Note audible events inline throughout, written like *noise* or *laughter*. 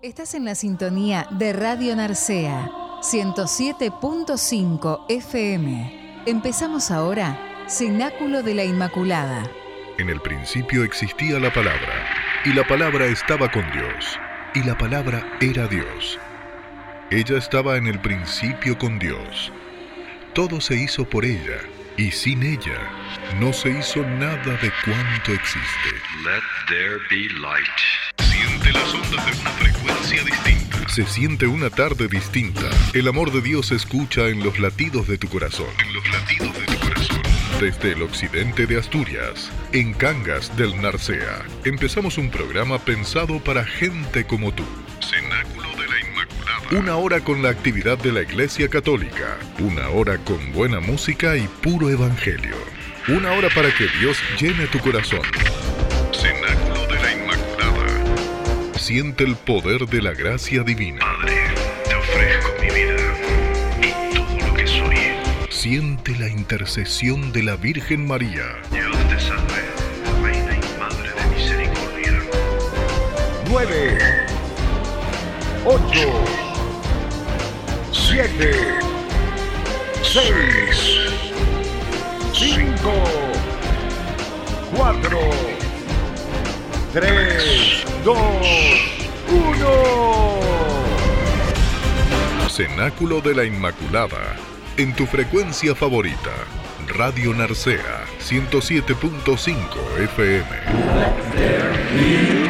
Estás en la sintonía de Radio Narcea, 107.5 FM. Empezamos ahora, Cenáculo de la Inmaculada. En el principio existía la palabra, y la palabra estaba con Dios, y la palabra era Dios. Ella estaba en el principio con Dios. Todo se hizo por ella, y sin ella no se hizo nada de cuanto existe. Let there be light. Las ondas de una frecuencia distinta. Se siente una tarde distinta. El amor de Dios se escucha en los latidos de tu corazón. En los latidos de tu corazón. Desde el occidente de Asturias, en Cangas del Narcea, empezamos un programa pensado para gente como tú. Cenáculo de la Inmaculada. Una hora con la actividad de la Iglesia Católica. Una hora con buena música y puro evangelio. Una hora para que Dios llene tu corazón. Siente el poder de la gracia divina. Padre, te ofrezco mi vida y todo lo que soy. Siente la intercesión de la Virgen María. Dios te salve, Reina y Madre de Misericordia. 9, 8, 7, 6, 5, 4, 3, 2, 1. Cenáculo de la Inmaculada. En tu frecuencia favorita. Radio Narcea 107.5 FM.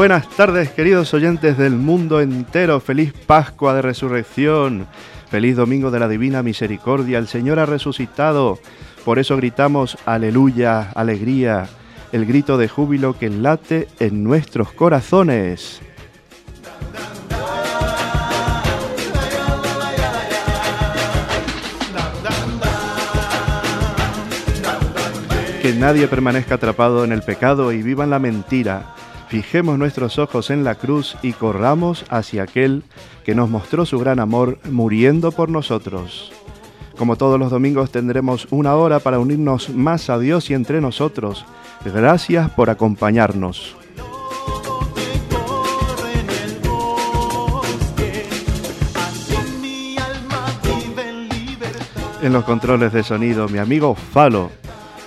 Buenas tardes, queridos oyentes del mundo entero. Feliz Pascua de Resurrección. Feliz Domingo de la Divina Misericordia. El Señor ha resucitado. Por eso gritamos aleluya, alegría. El grito de júbilo que late en nuestros corazones. Que nadie permanezca atrapado en el pecado y viva en la mentira. Fijemos nuestros ojos en la cruz y corramos hacia aquel que nos mostró su gran amor muriendo por nosotros. Como todos los domingos tendremos una hora para unirnos más a Dios y entre nosotros. Gracias por acompañarnos. En los controles de sonido, mi amigo Falo,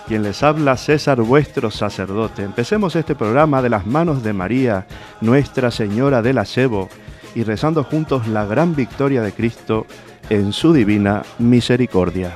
quien les habla César vuestro sacerdote. Empecemos este programa de las manos de María, Nuestra Señora del Acebo, y rezando juntos la gran victoria de Cristo en su divina misericordia.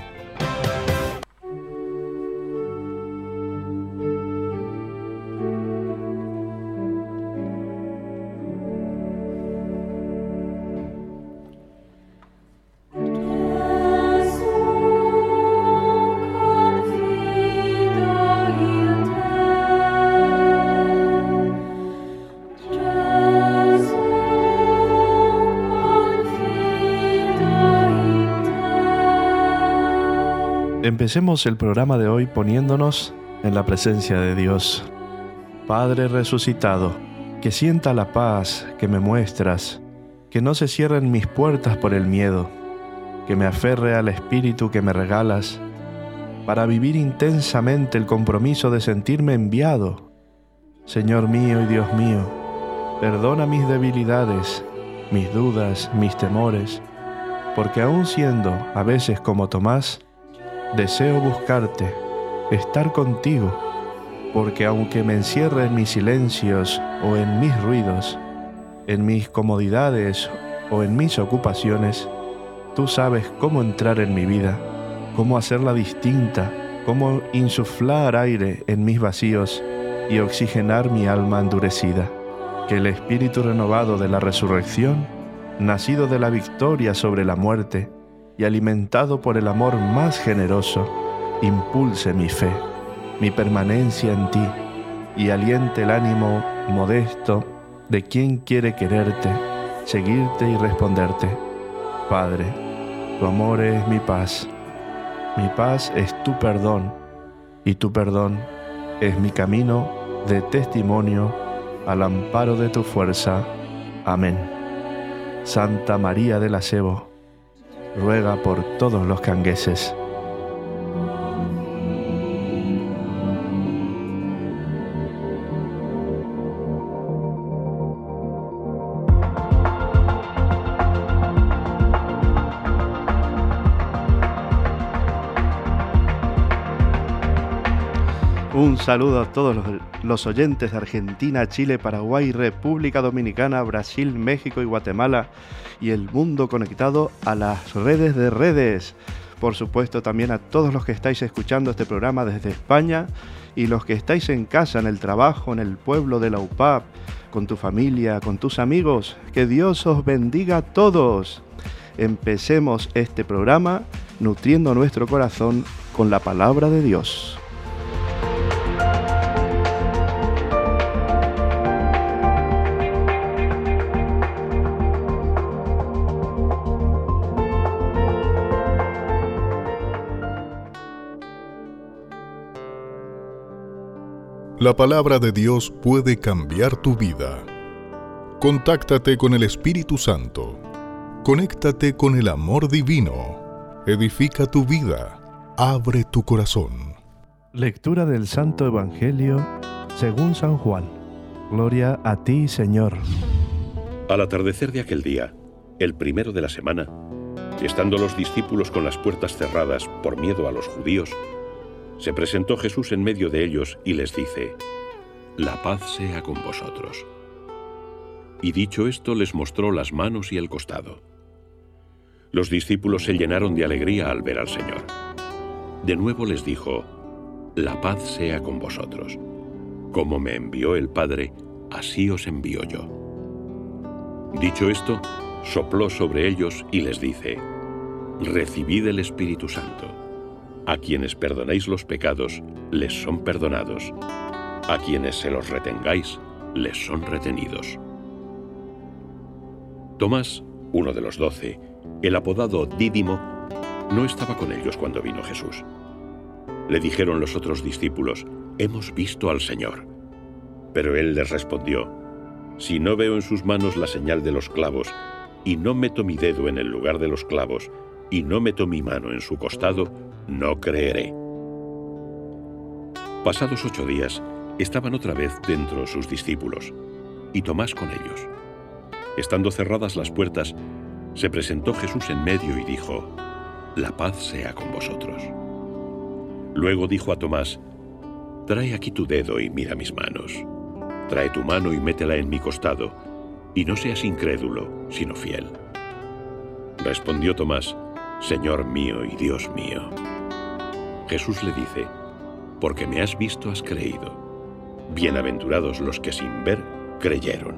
Empecemos el programa de hoy poniéndonos en la presencia de Dios. Padre resucitado, que sienta la paz que me muestras, que no se cierren mis puertas por el miedo, que me aferre al espíritu que me regalas, para vivir intensamente el compromiso de sentirme enviado. Señor mío y Dios mío, perdona mis debilidades, mis dudas, mis temores, porque aun siendo a veces como Tomás, deseo buscarte, estar contigo, porque aunque me encierre en mis silencios o en mis ruidos, en mis comodidades o en mis ocupaciones, tú sabes cómo entrar en mi vida, cómo hacerla distinta, cómo insuflar aire en mis vacíos y oxigenar mi alma endurecida. Que el espíritu renovado de la resurrección nacido de la victoria sobre la muerte y alimentado por el amor más generoso, impulse mi fe, mi permanencia en ti y aliente el ánimo modesto de quien quiere quererte, seguirte y responderte. Padre, tu amor es mi paz, mi paz es tu perdón y tu perdón es mi camino de testimonio al amparo de tu fuerza. Amén. Santa María del Acebo, ruega por todos los cangueses. Saludo a todos los, oyentes de Argentina, Chile, Paraguay, República Dominicana, Brasil, México y Guatemala y el mundo conectado a las redes de redes. Por supuesto también a todos los que estáis escuchando este programa desde España y los que estáis en casa, en el trabajo, en el pueblo de la UPAP, con tu familia, con tus amigos. Que Dios os bendiga a todos. Empecemos este programa nutriendo nuestro corazón con la palabra de Dios. La palabra de Dios puede cambiar tu vida. Contáctate con el Espíritu Santo. Conéctate con el amor divino. Edifica tu vida. Abre tu corazón. Lectura del Santo Evangelio según San Juan. Gloria a ti, Señor. Al atardecer de aquel día, el primero de la semana, estando los discípulos con las puertas cerradas por miedo a los judíos, se presentó Jesús en medio de ellos y les dice, La paz sea con vosotros. Y dicho esto les mostró las manos y el costado. Los discípulos se llenaron de alegría al ver al Señor. De nuevo les dijo, La paz sea con vosotros. Como me envió el Padre, así os envío yo. Dicho esto, sopló sobre ellos y les dice, Recibid el Espíritu Santo. A quienes perdonéis los pecados, les son perdonados. A quienes se los retengáis, les son retenidos. Tomás, uno de los doce, el apodado Dídimo, no estaba con ellos cuando vino Jesús. Le dijeron los otros discípulos, Hemos visto al Señor. Pero él les respondió, Si no veo en sus manos la señal de los clavos, y no meto mi dedo en el lugar de los clavos, y no meto mi mano en su costado, no creeré. Pasados ocho días, estaban otra vez dentro sus discípulos, y Tomás con ellos. Estando cerradas las puertas, se presentó Jesús en medio y dijo, La paz sea con vosotros. Luego dijo a Tomás, Trae aquí tu dedo y mira mis manos. Trae tu mano y métela en mi costado, y no seas incrédulo, sino fiel. Respondió Tomás, Señor mío y Dios mío. Jesús le dice, porque me has visto has creído. Bienaventurados los que sin ver creyeron.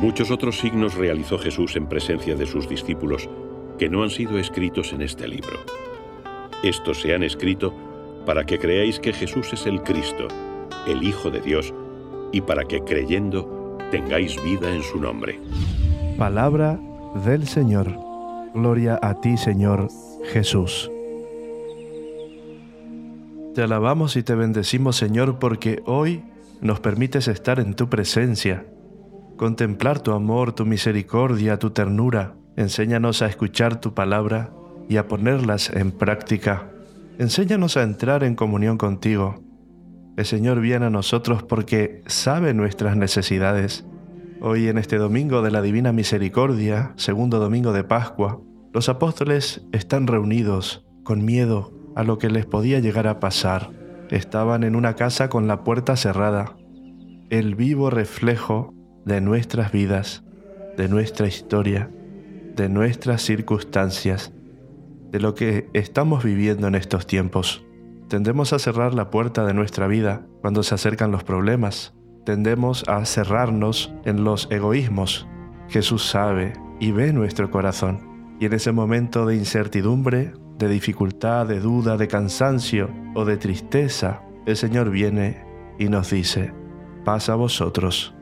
Muchos otros signos realizó Jesús en presencia de sus discípulos que no han sido escritos en este libro. Estos se han escrito para que creáis que Jesús es el Cristo, el Hijo de Dios, y para que creyendo tengáis vida en su nombre. Palabra del Señor. Gloria a ti, Señor Jesús. Te alabamos y te bendecimos, Señor, porque hoy nos permites estar en tu presencia, contemplar tu amor, tu misericordia, tu ternura. Enséñanos a escuchar tu palabra y a ponerlas en práctica. Enséñanos a entrar en comunión contigo. El Señor viene a nosotros porque sabe nuestras necesidades. Hoy en este domingo de la Divina Misericordia, segundo domingo de Pascua, los apóstoles están reunidos con miedo a lo que les podía llegar a pasar. Estaban en una casa con la puerta cerrada, el vivo reflejo de nuestras vidas, de nuestra historia, de nuestras circunstancias, de lo que estamos viviendo en estos tiempos. Tendemos a cerrar la puerta de nuestra vida cuando se acercan los problemas. Tendemos a cerrarnos en los egoísmos. Jesús sabe y ve nuestro corazón. Y en ese momento de incertidumbre, de dificultad, de duda, de cansancio o de tristeza, el Señor viene y nos dice, paz a vosotros.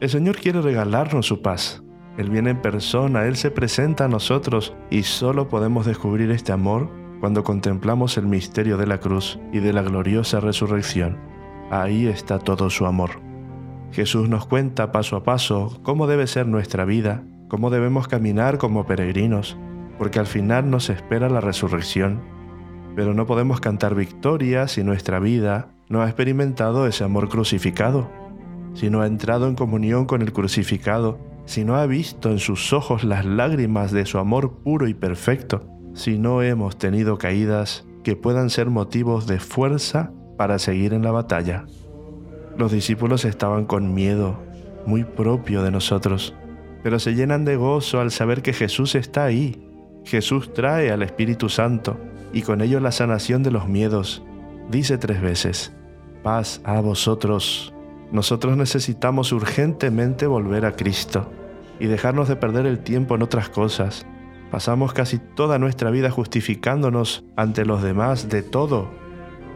El Señor quiere regalarnos su paz. Él viene en persona, Él se presenta a nosotros y solo podemos descubrir este amor cuando contemplamos el misterio de la cruz y de la gloriosa resurrección. Ahí está todo su amor. Jesús nos cuenta paso a paso cómo debe ser nuestra vida, cómo debemos caminar como peregrinos, porque al final nos espera la resurrección. Pero no podemos cantar victoria si nuestra vida no ha experimentado ese amor crucificado, si no ha entrado en comunión con el crucificado, si no ha visto en sus ojos las lágrimas de su amor puro y perfecto, si no hemos tenido caídas que puedan ser motivos de fuerza para seguir en la batalla. Los discípulos estaban con miedo, muy propio de nosotros, pero se llenan de gozo al saber que Jesús está ahí. Jesús trae al Espíritu Santo y con ello la sanación de los miedos. Dice tres veces, paz a vosotros. Nosotros necesitamos urgentemente volver a Cristo y dejarnos de perder el tiempo en otras cosas. Pasamos casi toda nuestra vida justificándonos ante los demás de todo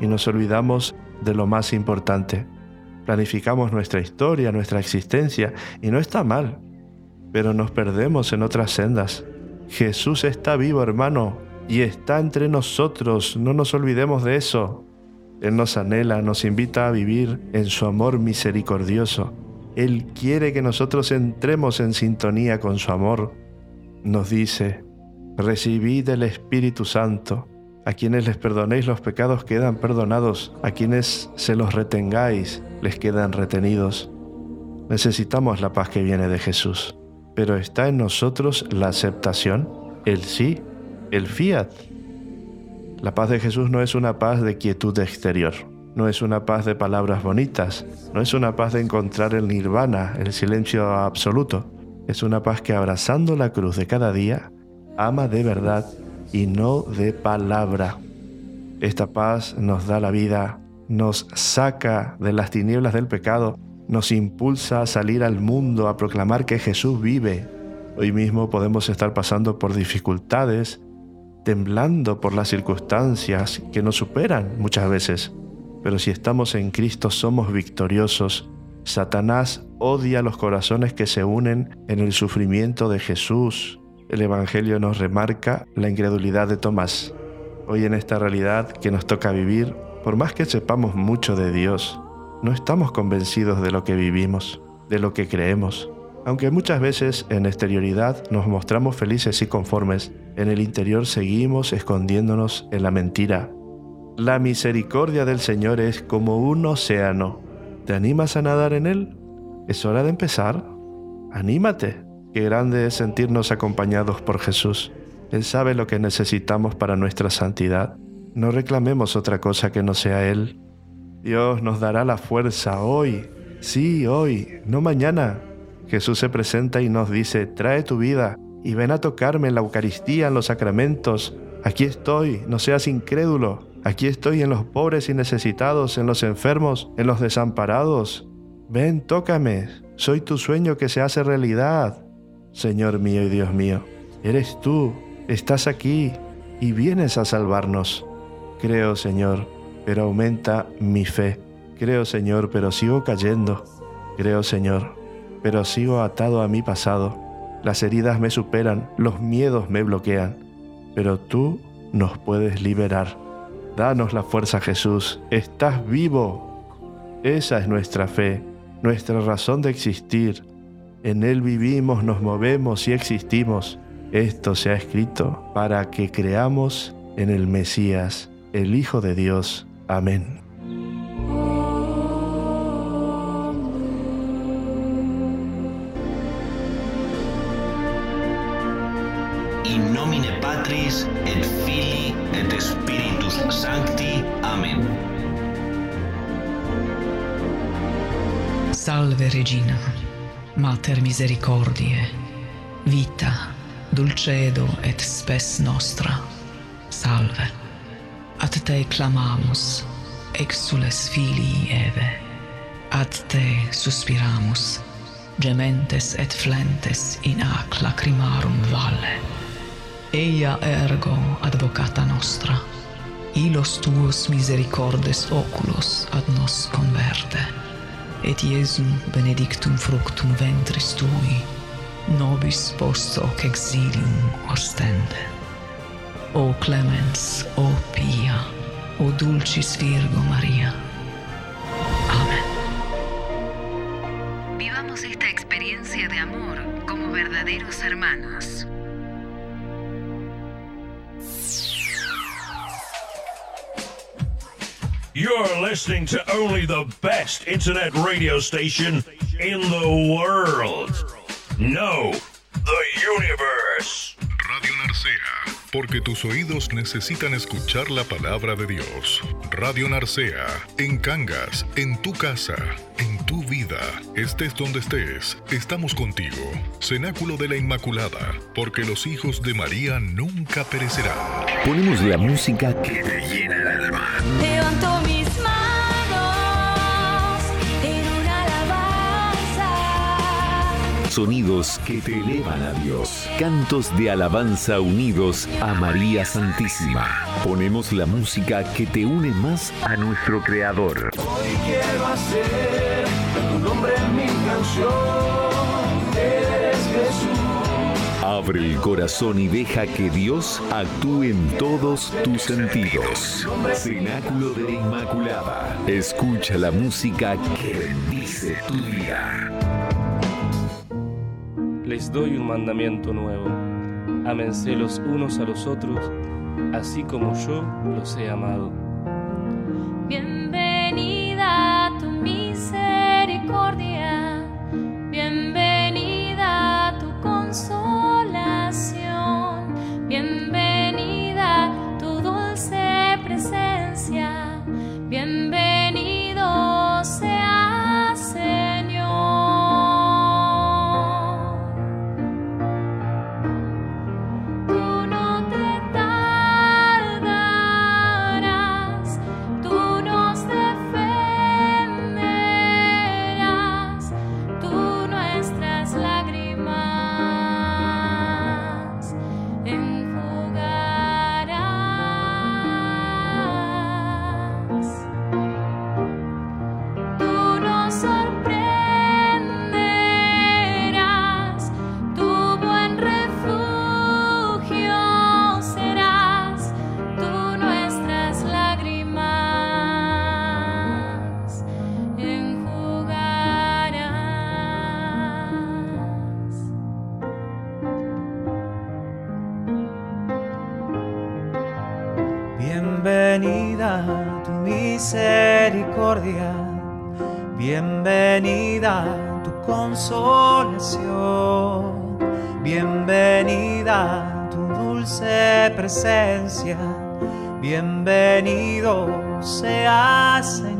y nos olvidamos de lo más importante. Planificamos nuestra historia, nuestra existencia y no está mal, pero nos perdemos en otras sendas. Jesús está vivo, hermano, y está entre nosotros, no nos olvidemos de eso. Él nos anhela, nos invita a vivir en su amor misericordioso. Él quiere que nosotros entremos en sintonía con su amor. Nos dice, recibid el Espíritu Santo. A quienes les perdonéis los pecados quedan perdonados, a quienes se los retengáis les quedan retenidos. Necesitamos la paz que viene de Jesús, pero está en nosotros la aceptación, el sí, el fiat, la paz de Jesús no es una paz de quietud exterior, no es una paz de palabras bonitas, no es una paz de encontrar el nirvana, el silencio absoluto. Es una paz que abrazando la cruz de cada día, ama de verdad y no de palabra. Esta paz nos da la vida, nos saca de las tinieblas del pecado, nos impulsa a salir al mundo a proclamar que Jesús vive. Hoy mismo podemos estar pasando por dificultades, temblando por las circunstancias que nos superan muchas veces. Pero si estamos en Cristo somos victoriosos. Satanás odia los corazones que se unen en el sufrimiento de Jesús. El Evangelio nos remarca la incredulidad de Tomás. Hoy en esta realidad que nos toca vivir, por más que sepamos mucho de Dios, no estamos convencidos de lo que vivimos, de lo que creemos. Aunque muchas veces en exterioridad nos mostramos felices y conformes, en el interior seguimos escondiéndonos en la mentira. La misericordia del Señor es como un océano. ¿Te animas a nadar en él? ¿Es hora de empezar? Anímate. Qué grande es sentirnos acompañados por Jesús. Él sabe lo que necesitamos para nuestra santidad. No reclamemos otra cosa que no sea Él. Dios nos dará la fuerza hoy, sí, hoy, no mañana, Jesús se presenta y nos dice, trae tu vida y ven a tocarme en la Eucaristía, en los sacramentos. Aquí estoy, no seas incrédulo. Aquí estoy en los pobres y necesitados, en los enfermos, en los desamparados. Ven, tócame. Soy tu sueño que se hace realidad. Señor mío y Dios mío, eres tú, estás aquí y vienes a salvarnos. Creo, Señor, pero aumenta mi fe. Creo, Señor, pero sigo cayendo. Creo, Señor, pero sigo atado a mi pasado. Las heridas me superan, los miedos me bloquean, pero tú nos puedes liberar. Danos la fuerza, Jesús. Estás vivo. Esa es nuestra fe, nuestra razón de existir. En Él vivimos, nos movemos y existimos. Esto se ha escrito para que creamos en el Mesías, el Hijo de Dios. Amén. In nomine Patris et Filii et Spiritus Sancti. Amen. Salve Regina, Mater misericordiae, vita, dulcedo et spes nostra. Salve. ad te clamamus exules filii Eve. Ad te suspiramus gementes et flentes in ac lacrimarum valle. Eia ergo advocata nostra ilos tuos misericordes oculos ad nos converte. Et Iesum benedictum fructum ventris tui nobis post hoc exilium ostende. O clemens, o pia, o dulcis Virgo Maria. Amén. Vivamos esta experiencia de amor como verdaderos hermanos. You're listening to only the best internet radio station in the world. No, the universe. Radio Narcea, porque tus oídos necesitan escuchar la palabra de Dios. Radio Narcea, en Cangas, en tu casa, en tu vida, estés donde estés, estamos contigo. Cenáculo de la Inmaculada, porque los hijos de María nunca perecerán. Ponemos la música que te llena el alma. Levanto mis Sonidos que te elevan a Dios. Cantos de alabanza unidos a María Santísima. Ponemos la música que te une más a nuestro Creador. Hoy quiero hacer tu nombre en mi canción. Eres Jesús. Abre el corazón y deja que Dios actúe en todos tus sentidos. Cenáculo de la Inmaculada. Escucha la música que bendice tu vida. Les doy un mandamiento nuevo. Ámense los unos a los otros, así como yo los he amado. Bienvenida a tu misericordia. Bienvenida tu misericordia, bienvenida tu consolación, bienvenida tu dulce presencia, bienvenido sea Señor.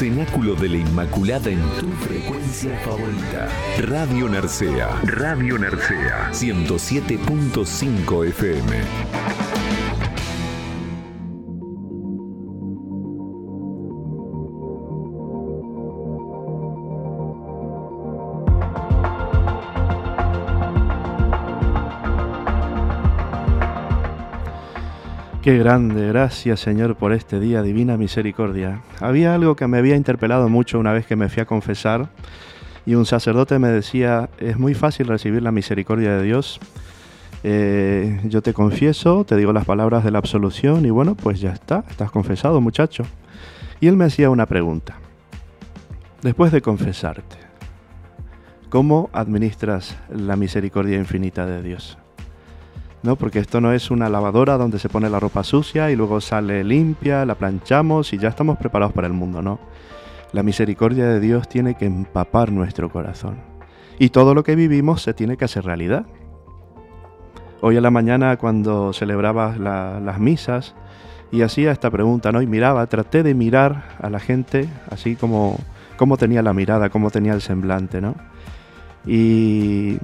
Cenáculo de la Inmaculada en tu frecuencia favorita. Radio Narcea. Radio Narcea. 107.5 FM. Qué grande, gracias Señor por este día, divina misericordia. Había algo que me había interpelado mucho una vez que me fui a confesar y un sacerdote me decía, es muy fácil recibir la misericordia de Dios. Eh, yo te confieso, te digo las palabras de la absolución y bueno, pues ya está, estás confesado muchacho. Y él me hacía una pregunta. Después de confesarte, ¿cómo administras la misericordia infinita de Dios? ¿No? Porque esto no es una lavadora donde se pone la ropa sucia y luego sale limpia, la planchamos y ya estamos preparados para el mundo, ¿no? La misericordia de Dios tiene que empapar nuestro corazón. Y todo lo que vivimos se tiene que hacer realidad. Hoy a la mañana cuando celebraba la- las misas y hacía esta pregunta, ¿no? Y miraba, traté de mirar a la gente así como, como tenía la mirada, cómo tenía el semblante, ¿no? Y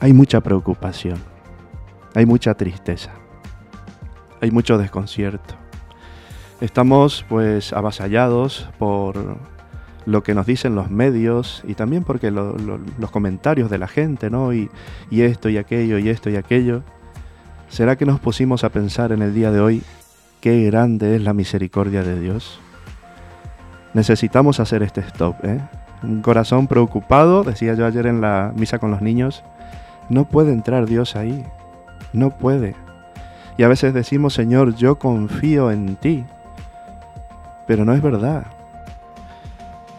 hay mucha preocupación hay mucha tristeza, hay mucho desconcierto. Estamos pues avasallados por lo que nos dicen los medios y también porque lo- lo- los comentarios de la gente, ¿no? Y, y esto y aquello y esto y aquello. ¿Será que nos pusimos a pensar en el día de hoy qué grande es la misericordia de Dios? Necesitamos hacer este stop, ¿eh? Un corazón preocupado, decía yo ayer en la misa con los niños, no puede entrar Dios ahí. No puede. Y a veces decimos, Señor, yo confío en ti. Pero no es verdad.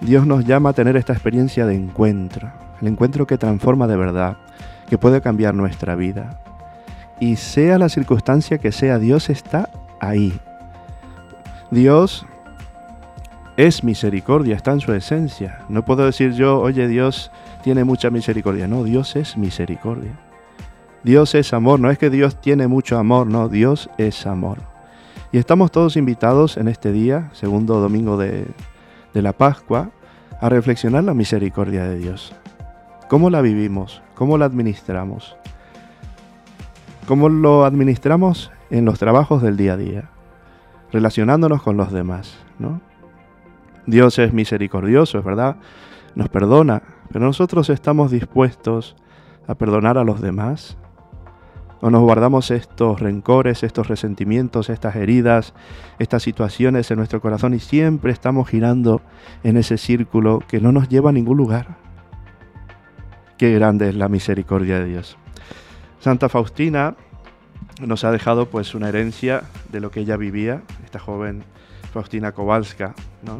Dios nos llama a tener esta experiencia de encuentro. El encuentro que transforma de verdad, que puede cambiar nuestra vida. Y sea la circunstancia que sea, Dios está ahí. Dios es misericordia, está en su esencia. No puedo decir yo, oye, Dios tiene mucha misericordia. No, Dios es misericordia. Dios es amor, no es que Dios tiene mucho amor, no, Dios es amor. Y estamos todos invitados en este día, segundo domingo de, la Pascua, a reflexionar la misericordia de Dios. ¿Cómo la vivimos? ¿Cómo la administramos? ¿Cómo lo administramos en los trabajos del día a día? Relacionándonos con los demás, ¿no? Dios es misericordioso, es verdad, nos perdona, pero nosotros estamos dispuestos a perdonar a los demás, o nos guardamos estos rencores, estos resentimientos, estas heridas, estas situaciones en nuestro corazón y siempre estamos girando en ese círculo que no nos lleva a ningún lugar. Qué grande es la misericordia de Dios. Santa Faustina nos ha dejado pues una herencia de lo que ella vivía, esta joven Faustina Kowalska, ¿no?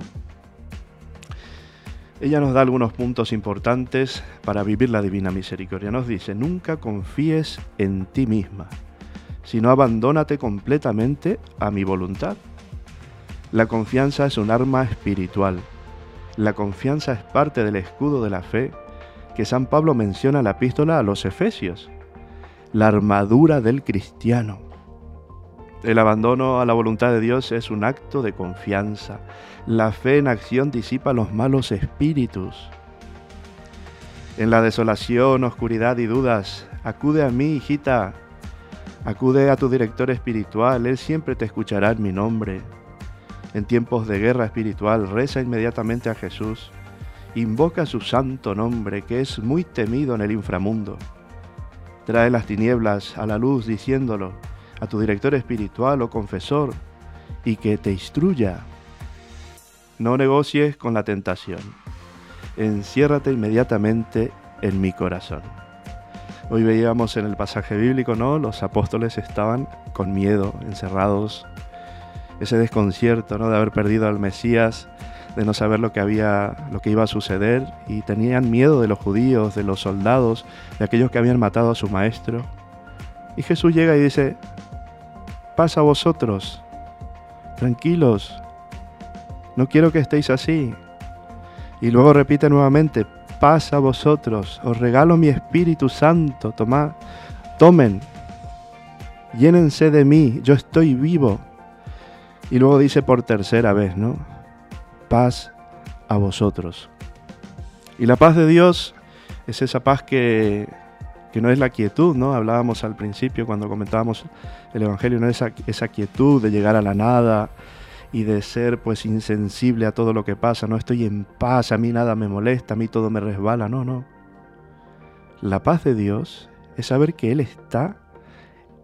Ella nos da algunos puntos importantes para vivir la divina misericordia. Nos dice, nunca confíes en ti misma, sino abandónate completamente a mi voluntad. La confianza es un arma espiritual. La confianza es parte del escudo de la fe que San Pablo menciona en la epístola a los Efesios, la armadura del cristiano. El abandono a la voluntad de Dios es un acto de confianza. La fe en acción disipa los malos espíritus. En la desolación, oscuridad y dudas, acude a mí, hijita. Acude a tu director espiritual, Él siempre te escuchará en mi nombre. En tiempos de guerra espiritual, reza inmediatamente a Jesús. Invoca su santo nombre, que es muy temido en el inframundo. Trae las tinieblas a la luz diciéndolo, a tu director espiritual o confesor y que te instruya. No negocies con la tentación. Enciérrate inmediatamente en mi corazón. Hoy veíamos en el pasaje bíblico, ¿no? Los apóstoles estaban con miedo, encerrados. Ese desconcierto, ¿no? De haber perdido al Mesías, de no saber lo que había, lo que iba a suceder y tenían miedo de los judíos, de los soldados, de aquellos que habían matado a su maestro. Y Jesús llega y dice, pasa a vosotros. Tranquilos. No quiero que estéis así. Y luego repite nuevamente, pasa a vosotros. Os regalo mi Espíritu Santo. Tomad, tomen. Llénense de mí. Yo estoy vivo. Y luego dice por tercera vez, ¿no? Paz a vosotros. Y la paz de Dios es esa paz que, que no es la quietud, ¿no? Hablábamos al principio cuando comentábamos el Evangelio, no es esa, esa quietud de llegar a la nada y de ser pues insensible a todo lo que pasa, no estoy en paz, a mí nada me molesta, a mí todo me resbala, no, no. La paz de Dios es saber que Él está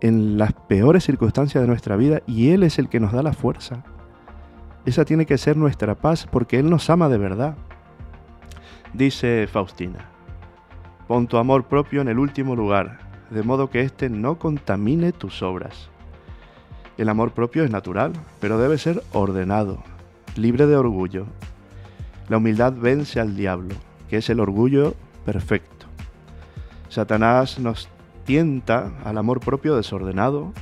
en las peores circunstancias de nuestra vida y Él es el que nos da la fuerza. Esa tiene que ser nuestra paz porque Él nos ama de verdad. Dice Faustina, Pon tu amor propio en el último lugar, de modo que éste no contamine tus obras. El amor propio es natural, pero debe ser ordenado, libre de orgullo. La humildad vence al diablo, que es el orgullo perfecto. Satanás nos tienta al amor propio desordenado,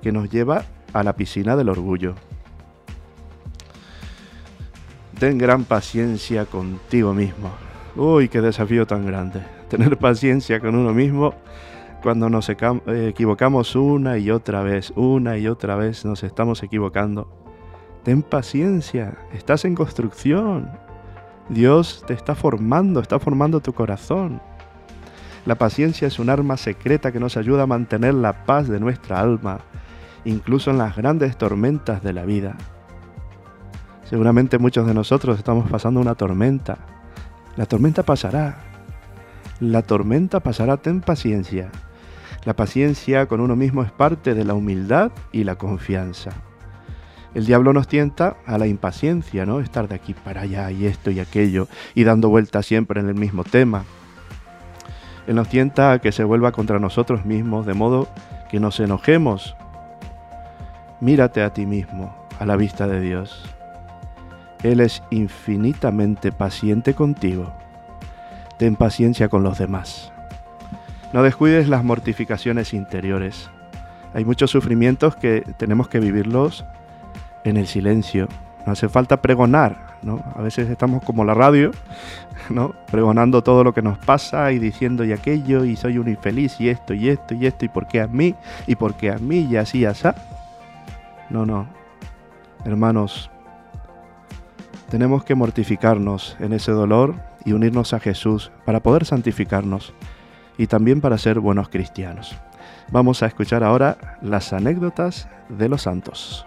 que nos lleva a la piscina del orgullo. Ten gran paciencia contigo mismo. Uy, qué desafío tan grande tener paciencia con uno mismo cuando nos eh, equivocamos una y otra vez, una y otra vez nos estamos equivocando. Ten paciencia, estás en construcción. Dios te está formando, está formando tu corazón. La paciencia es un arma secreta que nos ayuda a mantener la paz de nuestra alma, incluso en las grandes tormentas de la vida. Seguramente muchos de nosotros estamos pasando una tormenta. La tormenta pasará, la tormenta pasará, ten paciencia. La paciencia con uno mismo es parte de la humildad y la confianza. El diablo nos tienta a la impaciencia, ¿no? Estar de aquí para allá y esto y aquello y dando vueltas siempre en el mismo tema. Él nos tienta a que se vuelva contra nosotros mismos, de modo que nos enojemos. Mírate a ti mismo, a la vista de Dios. Él es infinitamente paciente contigo ten paciencia con los demás. No descuides las mortificaciones interiores. Hay muchos sufrimientos que tenemos que vivirlos en el silencio. No hace falta pregonar, ¿no? A veces estamos como la radio, *laughs* ¿no? Pregonando todo lo que nos pasa y diciendo y aquello y soy un infeliz y esto y esto y esto y por qué a mí y por qué a mí y así y así. No, no. Hermanos, tenemos que mortificarnos en ese dolor y unirnos a Jesús para poder santificarnos y también para ser buenos cristianos. Vamos a escuchar ahora las anécdotas de los santos.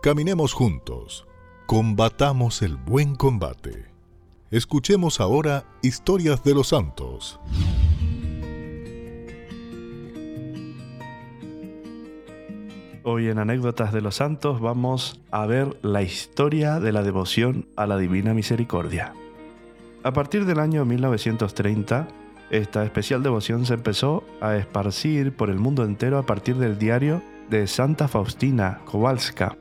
Caminemos juntos, combatamos el buen combate. Escuchemos ahora historias de los santos. Hoy en Anécdotas de los Santos vamos a ver la historia de la devoción a la Divina Misericordia. A partir del año 1930, esta especial devoción se empezó a esparcir por el mundo entero a partir del diario de Santa Faustina Kowalska.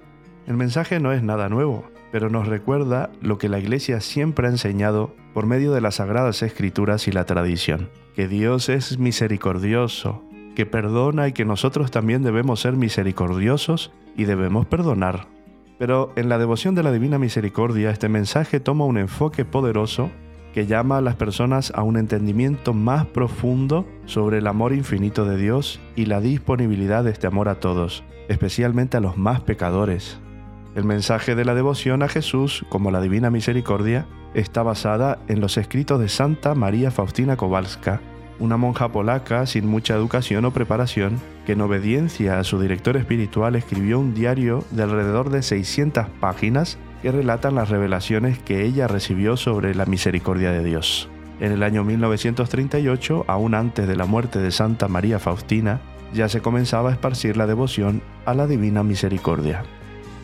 El mensaje no es nada nuevo, pero nos recuerda lo que la Iglesia siempre ha enseñado por medio de las Sagradas Escrituras y la tradición, que Dios es misericordioso, que perdona y que nosotros también debemos ser misericordiosos y debemos perdonar. Pero en la devoción de la Divina Misericordia este mensaje toma un enfoque poderoso que llama a las personas a un entendimiento más profundo sobre el amor infinito de Dios y la disponibilidad de este amor a todos, especialmente a los más pecadores. El mensaje de la devoción a Jesús como la Divina Misericordia está basada en los escritos de Santa María Faustina Kowalska, una monja polaca sin mucha educación o preparación, que en obediencia a su director espiritual escribió un diario de alrededor de 600 páginas que relatan las revelaciones que ella recibió sobre la misericordia de Dios. En el año 1938, aún antes de la muerte de Santa María Faustina, ya se comenzaba a esparcir la devoción a la Divina Misericordia.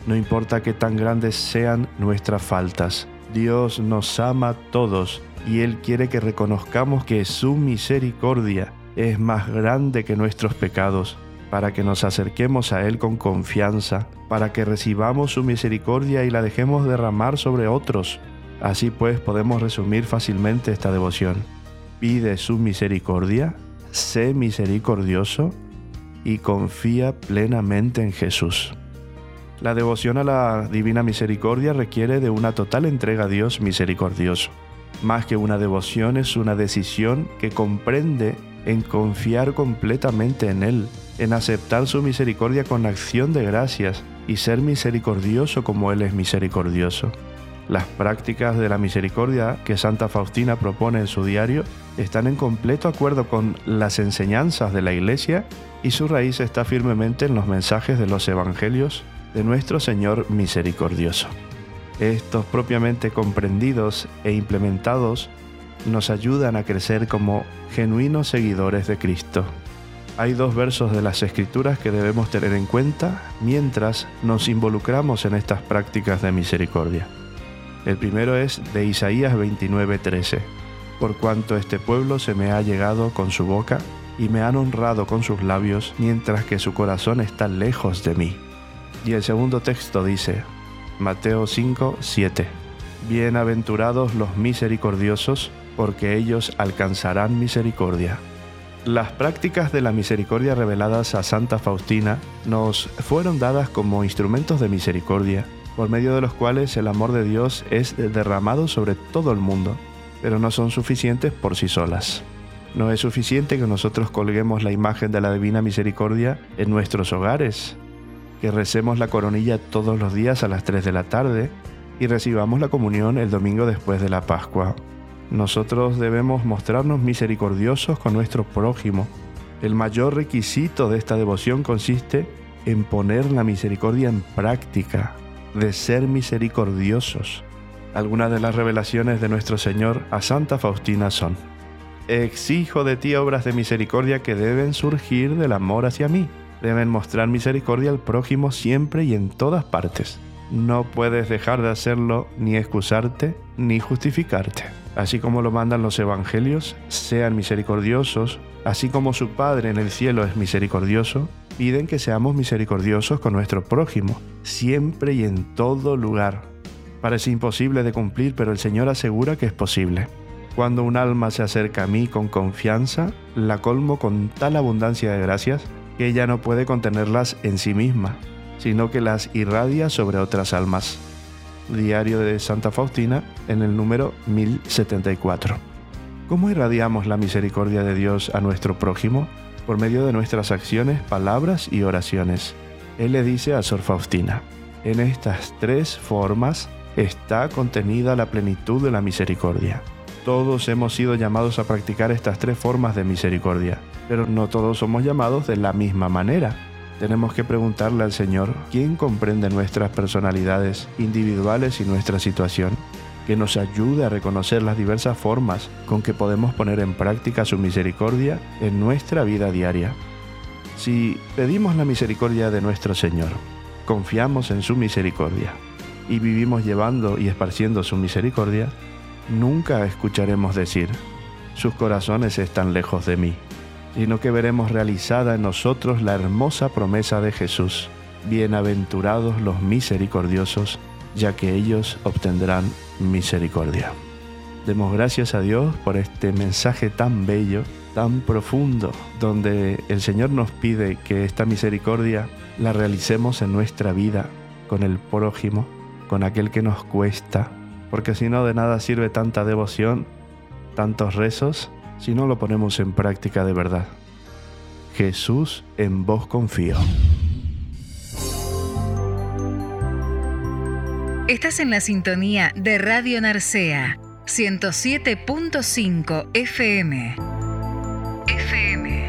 No importa que tan grandes sean nuestras faltas, Dios nos ama a todos y Él quiere que reconozcamos que su misericordia es más grande que nuestros pecados, para que nos acerquemos a Él con confianza, para que recibamos su misericordia y la dejemos derramar sobre otros. Así pues podemos resumir fácilmente esta devoción. Pide su misericordia, sé misericordioso y confía plenamente en Jesús. La devoción a la Divina Misericordia requiere de una total entrega a Dios misericordioso. Más que una devoción es una decisión que comprende en confiar completamente en Él, en aceptar su misericordia con acción de gracias y ser misericordioso como Él es misericordioso. Las prácticas de la misericordia que Santa Faustina propone en su diario están en completo acuerdo con las enseñanzas de la Iglesia y su raíz está firmemente en los mensajes de los Evangelios de nuestro Señor misericordioso. Estos propiamente comprendidos e implementados nos ayudan a crecer como genuinos seguidores de Cristo. Hay dos versos de las Escrituras que debemos tener en cuenta mientras nos involucramos en estas prácticas de misericordia. El primero es de Isaías 29:13. Por cuanto este pueblo se me ha llegado con su boca y me han honrado con sus labios, mientras que su corazón está lejos de mí. Y el segundo texto dice, Mateo 5, 7. Bienaventurados los misericordiosos, porque ellos alcanzarán misericordia. Las prácticas de la misericordia reveladas a Santa Faustina nos fueron dadas como instrumentos de misericordia, por medio de los cuales el amor de Dios es derramado sobre todo el mundo, pero no son suficientes por sí solas. No es suficiente que nosotros colguemos la imagen de la Divina Misericordia en nuestros hogares, que recemos la coronilla todos los días a las 3 de la tarde y recibamos la comunión el domingo después de la Pascua. Nosotros debemos mostrarnos misericordiosos con nuestro prójimo. El mayor requisito de esta devoción consiste en poner la misericordia en práctica, de ser misericordiosos. Algunas de las revelaciones de nuestro Señor a Santa Faustina son, Exijo de ti obras de misericordia que deben surgir del amor hacia mí. Deben mostrar misericordia al prójimo siempre y en todas partes. No puedes dejar de hacerlo ni excusarte ni justificarte. Así como lo mandan los evangelios, sean misericordiosos, así como su Padre en el cielo es misericordioso, piden que seamos misericordiosos con nuestro prójimo, siempre y en todo lugar. Parece imposible de cumplir, pero el Señor asegura que es posible. Cuando un alma se acerca a mí con confianza, la colmo con tal abundancia de gracias que ella no puede contenerlas en sí misma. sino que las irradia sobre otras almas. Diario de Santa Faustina en el número 1074. ¿Cómo irradiamos la misericordia de Dios a nuestro prójimo? Por medio de nuestras acciones, palabras y oraciones. Él le dice a Sor Faustina, en estas tres formas está contenida la plenitud de la misericordia. Todos hemos sido llamados a practicar estas tres formas de misericordia, pero no todos somos llamados de la misma manera. Tenemos que preguntarle al Señor quién comprende nuestras personalidades individuales y nuestra situación, que nos ayude a reconocer las diversas formas con que podemos poner en práctica su misericordia en nuestra vida diaria. Si pedimos la misericordia de nuestro Señor, confiamos en su misericordia y vivimos llevando y esparciendo su misericordia, nunca escucharemos decir, sus corazones están lejos de mí sino que veremos realizada en nosotros la hermosa promesa de Jesús. Bienaventurados los misericordiosos, ya que ellos obtendrán misericordia. Demos gracias a Dios por este mensaje tan bello, tan profundo, donde el Señor nos pide que esta misericordia la realicemos en nuestra vida, con el prójimo, con aquel que nos cuesta, porque si no de nada sirve tanta devoción, tantos rezos, si no lo ponemos en práctica de verdad. Jesús, en vos confío. Estás en la sintonía de Radio Narcea, 107.5 FM. FM.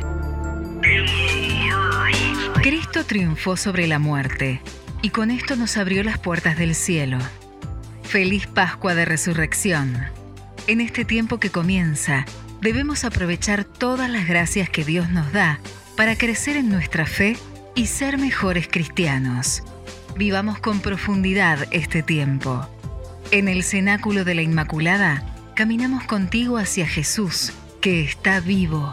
Cristo triunfó sobre la muerte y con esto nos abrió las puertas del cielo. Feliz Pascua de Resurrección. En este tiempo que comienza, debemos aprovechar todas las gracias que Dios nos da para crecer en nuestra fe y ser mejores cristianos. Vivamos con profundidad este tiempo. En el cenáculo de la Inmaculada, caminamos contigo hacia Jesús, que está vivo.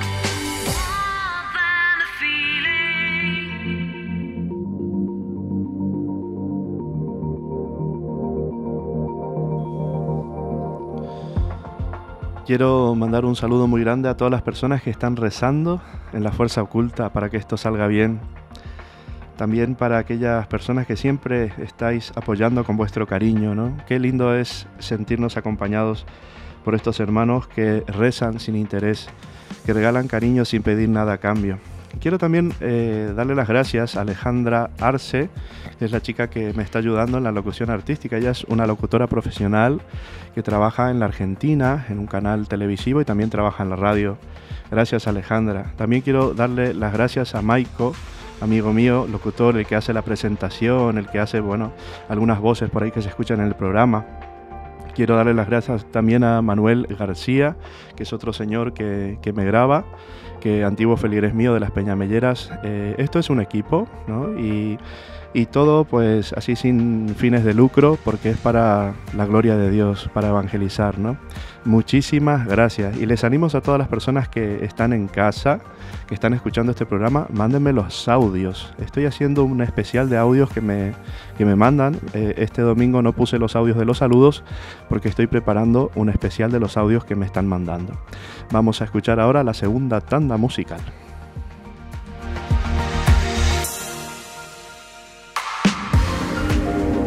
Quiero mandar un saludo muy grande a todas las personas que están rezando en la fuerza oculta para que esto salga bien. También para aquellas personas que siempre estáis apoyando con vuestro cariño, ¿no? Qué lindo es sentirnos acompañados por estos hermanos que rezan sin interés, que regalan cariño sin pedir nada a cambio. Quiero también eh, darle las gracias a Alejandra Arce, que es la chica que me está ayudando en la locución artística. Ella es una locutora profesional que trabaja en la Argentina, en un canal televisivo y también trabaja en la radio. Gracias Alejandra. También quiero darle las gracias a Maiko, amigo mío, locutor, el que hace la presentación, el que hace, bueno, algunas voces por ahí que se escuchan en el programa. Quiero darle las gracias también a Manuel García, que es otro señor que, que me graba que antiguo feligres mío de las Peñamelleras. Eh, esto es un equipo, ¿no? Y todo pues así sin fines de lucro porque es para la gloria de Dios, para evangelizar, ¿no? Muchísimas gracias y les animo a todas las personas que están en casa, que están escuchando este programa, mándenme los audios. Estoy haciendo un especial de audios que me, que me mandan. Eh, este domingo no puse los audios de los saludos porque estoy preparando un especial de los audios que me están mandando. Vamos a escuchar ahora la segunda tanda musical.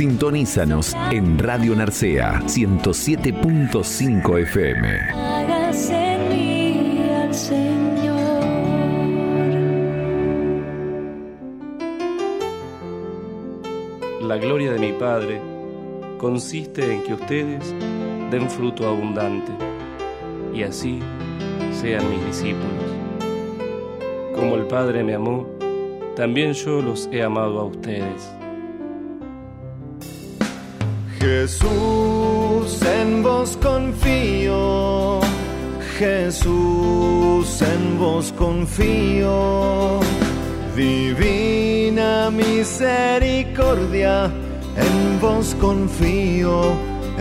Sintonízanos en Radio Narcea 107.5 FM. Hágase en mí al Señor. La gloria de mi Padre consiste en que ustedes den fruto abundante y así sean mis discípulos. Como el Padre me amó, también yo los he amado a ustedes. Jesús, en vos confío. Jesús, en vos confío. Divina misericordia, en vos confío,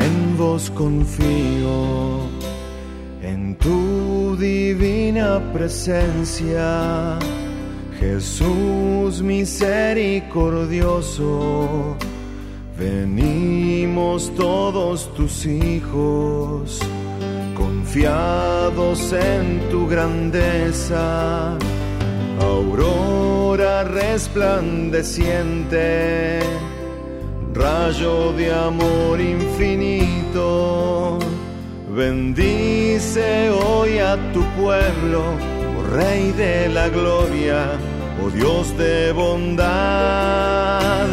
en vos confío, en tu divina presencia, Jesús misericordioso. Venimos todos tus hijos, confiados en tu grandeza aurora resplandeciente, rayo de amor infinito. Bendice hoy a tu pueblo, oh Rey de la gloria, oh Dios de bondad,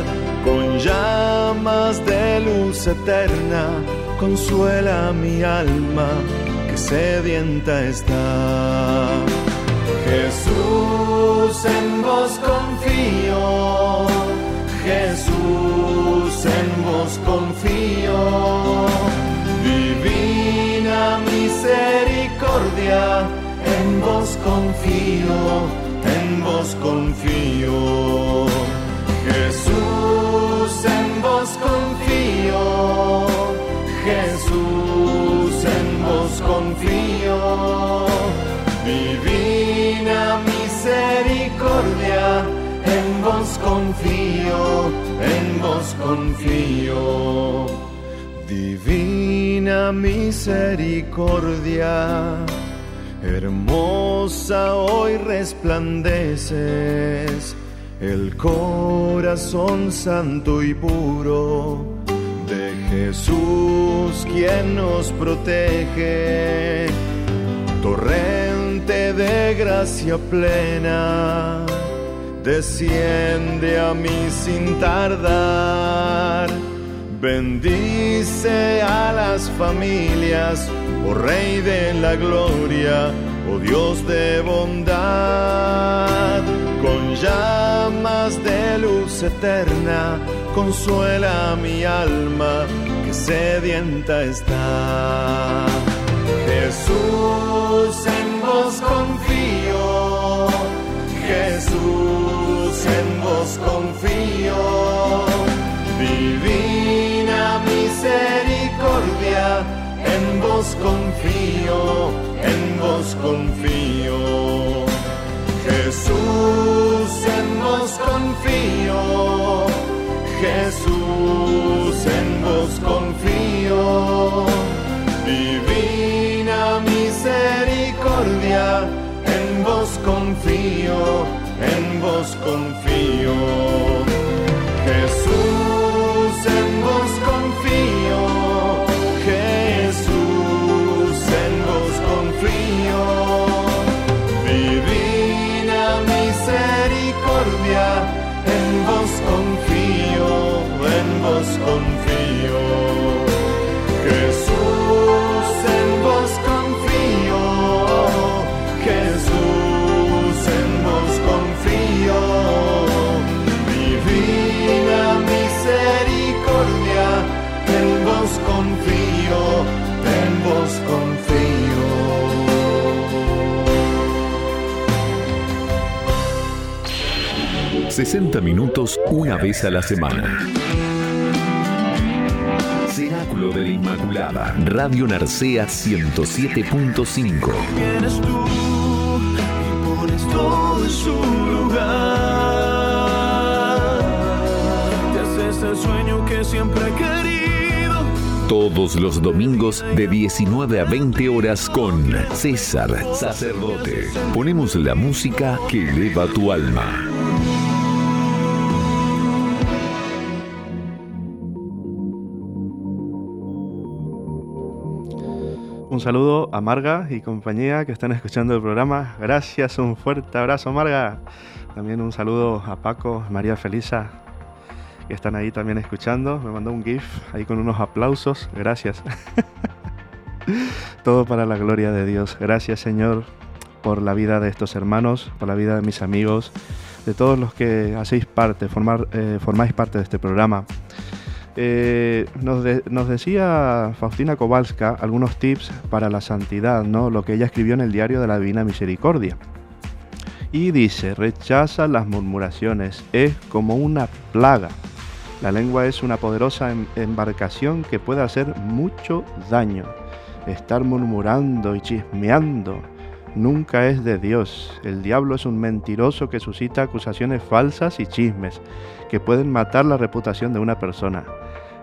llamas de luz eterna, consuela mi alma que sedienta está. Jesús, en vos confío. Jesús, en vos confío. Divina misericordia, en vos confío, en vos confío. En vos confío. Divina misericordia, hermosa hoy resplandeces, el corazón santo y puro de Jesús quien nos protege. Torrente de gracia plena, desciende a mí sin tardar. Bendice a las familias, oh Rey de la gloria, oh Dios de bondad. Con llamas de luz eterna, consuela mi alma que sedienta está. Jesús, en vos confío. Jesús, en vos confío. Divina misericordia, en vos confío, en vos confío. Jesús, en vos confío. Jesús, en vos confío. Divina misericordia, en vos confío, en vos confío. 60 minutos una vez a la semana. Cenáculo de la Inmaculada. Radio Narcea 107.5. Vienes tú y pones todo en su lugar. Te haces el sueño que siempre he querido. Todos los domingos de 19 a 20 horas con César Sacerdote. Ponemos la música que eleva tu alma. Un saludo a Marga y compañía que están escuchando el programa. Gracias, un fuerte abrazo, Marga. También un saludo a Paco, María Felisa, que están ahí también escuchando. Me mandó un GIF ahí con unos aplausos. Gracias. *laughs* Todo para la gloria de Dios. Gracias, Señor, por la vida de estos hermanos, por la vida de mis amigos, de todos los que hacéis parte, formar, eh, formáis parte de este programa. Eh, nos, de- nos decía Faustina Kowalska algunos tips para la santidad, ¿no? lo que ella escribió en el diario de la Divina Misericordia. Y dice, rechaza las murmuraciones, es como una plaga. La lengua es una poderosa em-, embarcación que puede hacer mucho daño. Estar murmurando y chismeando nunca es de Dios. El diablo es un mentiroso que suscita acusaciones falsas y chismes que pueden matar la reputación de una persona.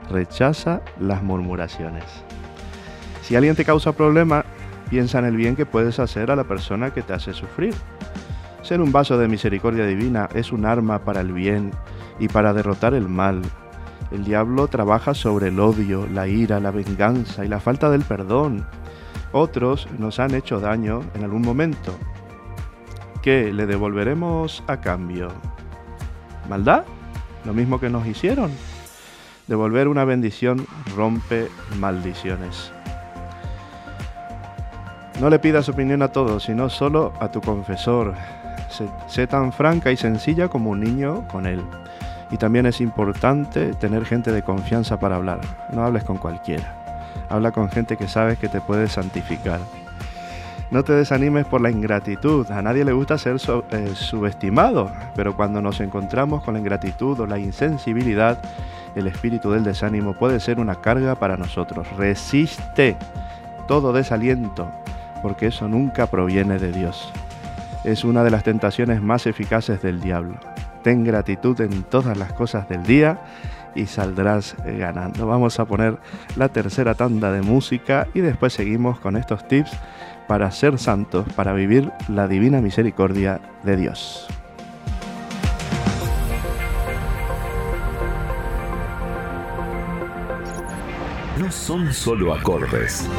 Rechaza las murmuraciones. Si alguien te causa problema, piensa en el bien que puedes hacer a la persona que te hace sufrir. Ser un vaso de misericordia divina es un arma para el bien y para derrotar el mal. El diablo trabaja sobre el odio, la ira, la venganza y la falta del perdón. Otros nos han hecho daño en algún momento. ¿Qué le devolveremos a cambio? ¿Maldad? Lo mismo que nos hicieron. Devolver una bendición rompe maldiciones. No le pidas opinión a todos, sino solo a tu confesor. Sé, tan franca y sencilla como un niño con él. Y también es importante tener gente de confianza para hablar. No hables con cualquiera. Habla con gente que sabes que te puede santificar. No te desanimes por la ingratitud. A nadie le gusta ser eh, subestimado, pero cuando nos encontramos con la ingratitud o la insensibilidad, el espíritu del desánimo puede ser una carga para nosotros. Resiste todo desaliento, porque eso nunca proviene de Dios. Es una de las tentaciones más eficaces del diablo. Ten gratitud en todas las cosas del día y saldrás ganando. Vamos a poner la tercera tanda de música y después seguimos con estos tips para ser santos, para vivir la divina misericordia de Dios. No son solo acordes.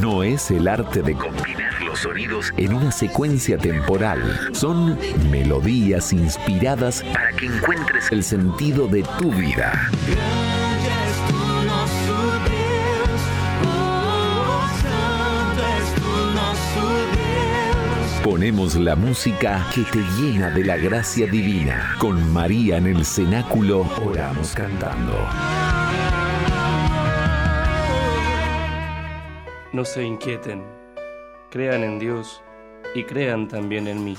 No es el arte de combinar los sonidos en una secuencia temporal. Son melodías inspiradas para que encuentres el sentido de tu vida. Ponemos la música que te llena de la gracia divina. Con María en el cenáculo oramos cantando. No se inquieten, crean en Dios y crean también en mí.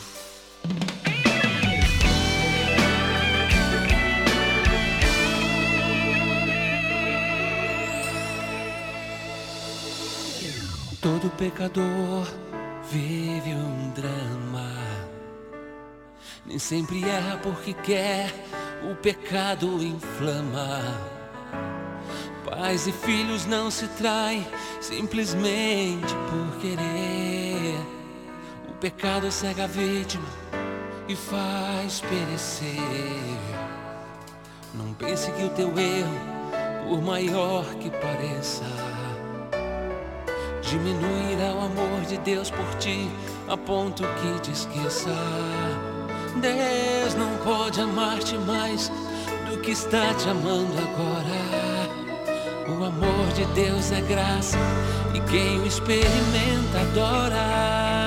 Todo pecador vive um drama. Nem sempre erra porque quer, o pecado inflama. Pais e filhos não se traem simplesmente por querer. O pecado cega a vítima e faz perecer. Não pense que o teu erro, por maior que pareça, diminuirá o amor de Deus por ti a ponto que te esqueça. Deus não pode amar-te mais do que está te amando agora. O amor de Deus é graça e quem o experimenta adora.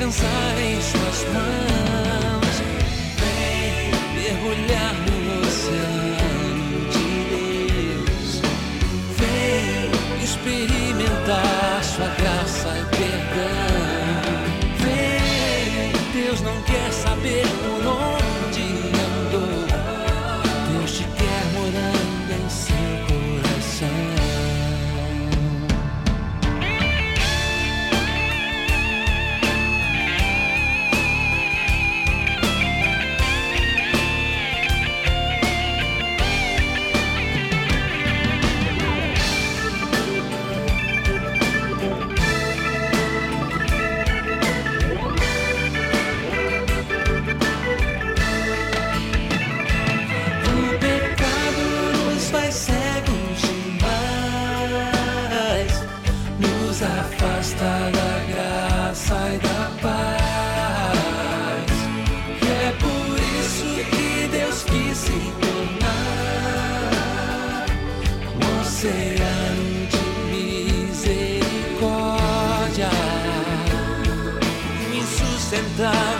Descansar em suas mãos. Vem mergulhar no oceano de Deus. Vem experimentar sua graça e perdão. Vem, Deus não quer saber por onde oceano de misericórdia, insustentável amor,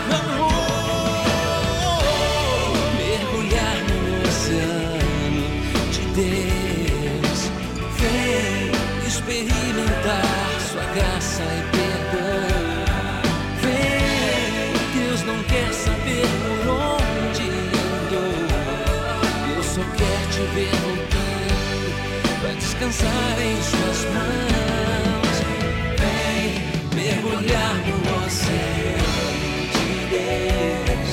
descansar em suas mãos. Vem mergulhar no oceano de Deus.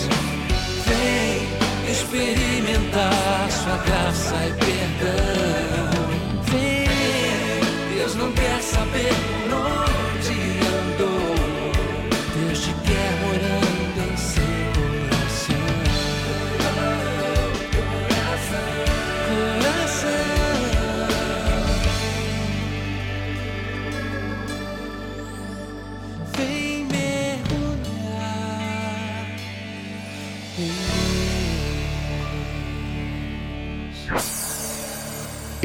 Vem experimentar sua graça e perdão. Vem, Deus não quer saber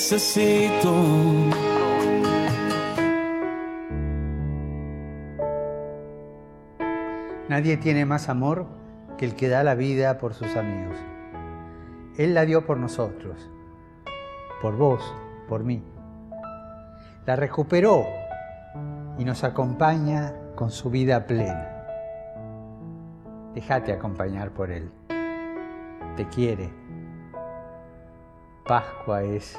Necesito. Nadie tiene más amor que el que da la vida por sus amigos. Él la dio por nosotros, por vos, por mí. La recuperó y nos acompaña con su vida plena. Déjate acompañar por Él. Te quiere. Pascua es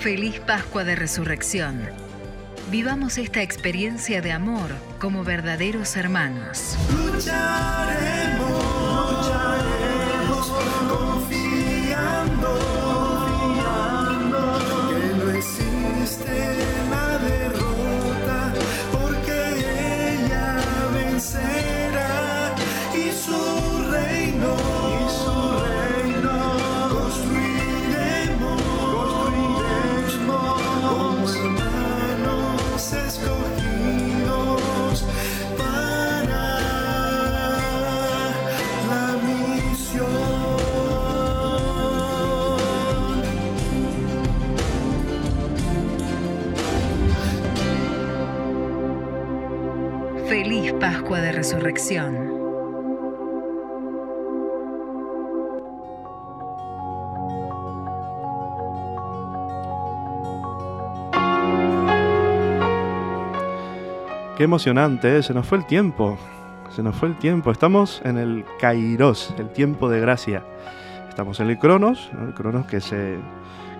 Feliz Pascua de Resurrección. Vivamos esta experiencia de amor como verdaderos hermanos. De Resurrección. Qué emocionante, ¿eh? se nos fue el tiempo. Se nos fue el tiempo. Estamos en el Kairos, el tiempo de gracia. Estamos en el Cronos, ¿no? el Cronos que,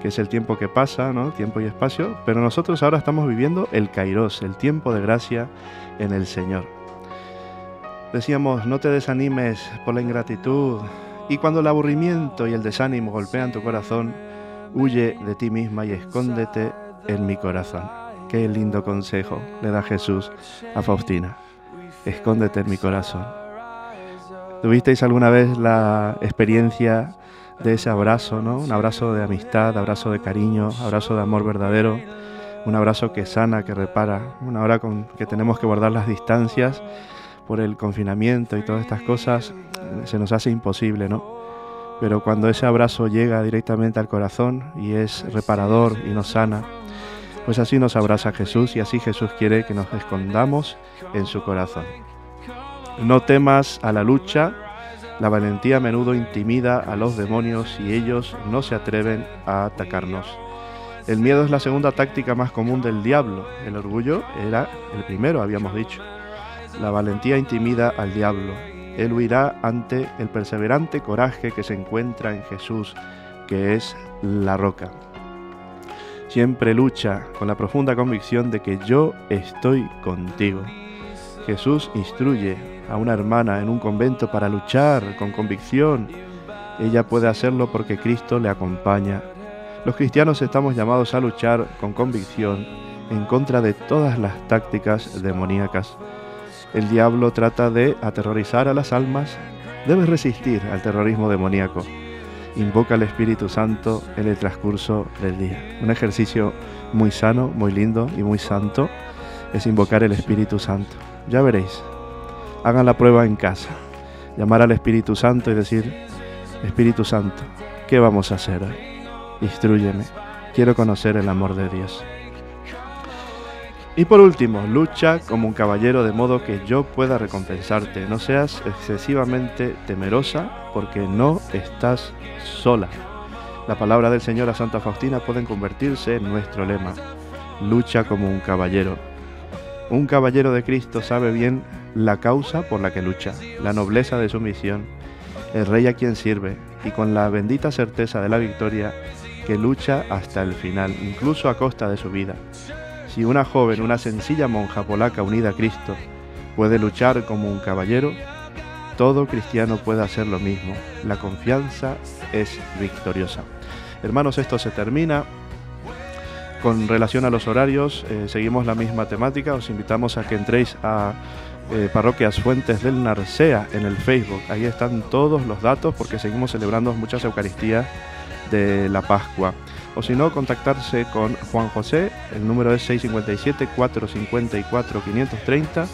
que es el tiempo que pasa, ¿no? tiempo y espacio. Pero nosotros ahora estamos viviendo el Kairos, el tiempo de gracia en el Señor. Decíamos, no te desanimes por la ingratitud. Y cuando el aburrimiento y el desánimo golpean tu corazón, huye de ti misma y escóndete en mi corazón. Qué lindo consejo le da Jesús a Faustina. Escóndete en mi corazón. ¿Tuvisteis alguna vez la experiencia de ese abrazo, ¿no? Un abrazo de amistad, abrazo de cariño, abrazo de amor verdadero, un abrazo que sana, que repara, una hora con que tenemos que guardar las distancias por el confinamiento y todas estas cosas, se nos hace imposible, ¿no? Pero cuando ese abrazo llega directamente al corazón y es reparador y nos sana, pues así nos abraza Jesús y así Jesús quiere que nos escondamos en su corazón. No temas a la lucha, la valentía a menudo intimida a los demonios y ellos no se atreven a atacarnos. El miedo es la segunda táctica más común del diablo. El orgullo era el primero, habíamos dicho. La valentía intimida al diablo. Él huirá ante el perseverante coraje que se encuentra en Jesús, que es la roca. Siempre lucha con la profunda convicción de que yo estoy contigo. Jesús instruye a una hermana en un convento para luchar con convicción. Ella puede hacerlo porque Cristo le acompaña. Los cristianos estamos llamados a luchar con convicción en contra de todas las tácticas demoníacas. El diablo trata de aterrorizar a las almas. Debes resistir al terrorismo demoníaco. Invoca al Espíritu Santo en el transcurso del día. Un ejercicio muy sano, muy lindo y muy santo es invocar el Espíritu Santo. Ya veréis. Hagan la prueba en casa. Llamar al Espíritu Santo y decir, Espíritu Santo, ¿qué vamos a hacer hoy? Instrúyeme. Quiero conocer el amor de Dios. Y por último, lucha como un caballero de modo que yo pueda recompensarte. No seas excesivamente temerosa porque no estás sola. La palabra del Señor a Santa Faustina pueden convertirse en nuestro lema. Lucha como un caballero. Un caballero de Cristo sabe bien la causa por la que lucha, la nobleza de su misión, el rey a quien sirve y con la bendita certeza de la victoria que lucha hasta el final, incluso a costa de su vida. Si una joven, una sencilla monja polaca unida a Cristo, puede luchar como un caballero, todo cristiano puede hacer lo mismo. La confianza es victoriosa. Hermanos, esto se termina. Con relación a los horarios, eh, seguimos la misma temática. Os invitamos a que entréis a eh, Parroquias Fuentes del Narcea en el Facebook. Ahí están todos los datos porque seguimos celebrando muchas Eucaristías de la Pascua. O si no, contactarse con Juan José, el número es 657-454-530,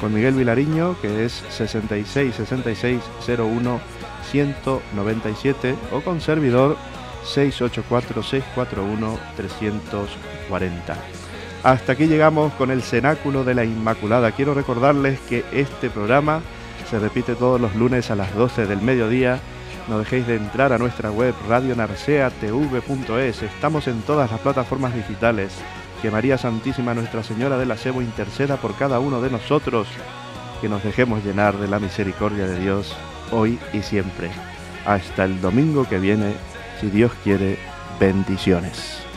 con Miguel Vilariño, que es 66 66 01 197, o con servidor 684 641 340. Hasta aquí llegamos con el Cenáculo de la Inmaculada. Quiero recordarles que este programa se repite todos los lunes a las 12 del mediodía. No dejéis de entrar a nuestra web radionarseatv.es. Estamos en todas las plataformas digitales. Que María Santísima Nuestra Señora del Asebo interceda por cada uno de nosotros. Que nos dejemos llenar de la misericordia de Dios hoy y siempre. Hasta el domingo que viene, si Dios quiere, bendiciones.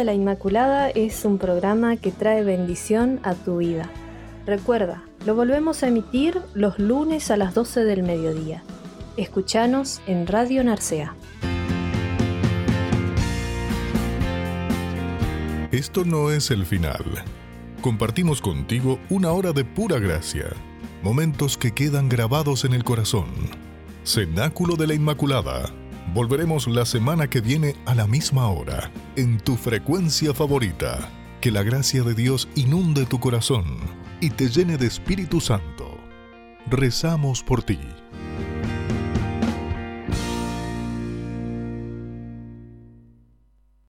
De la Inmaculada es un programa que trae bendición a tu vida. Recuerda, lo volvemos a emitir los lunes a las 12 del mediodía. Escuchanos en Radio Narcea. Esto no es el final. Compartimos contigo una hora de pura gracia, momentos que quedan grabados en el corazón. Cenáculo de la Inmaculada. Volveremos la semana que viene a la misma hora, en tu frecuencia favorita. Que la gracia de Dios inunde tu corazón y te llene de Espíritu Santo. Rezamos por ti.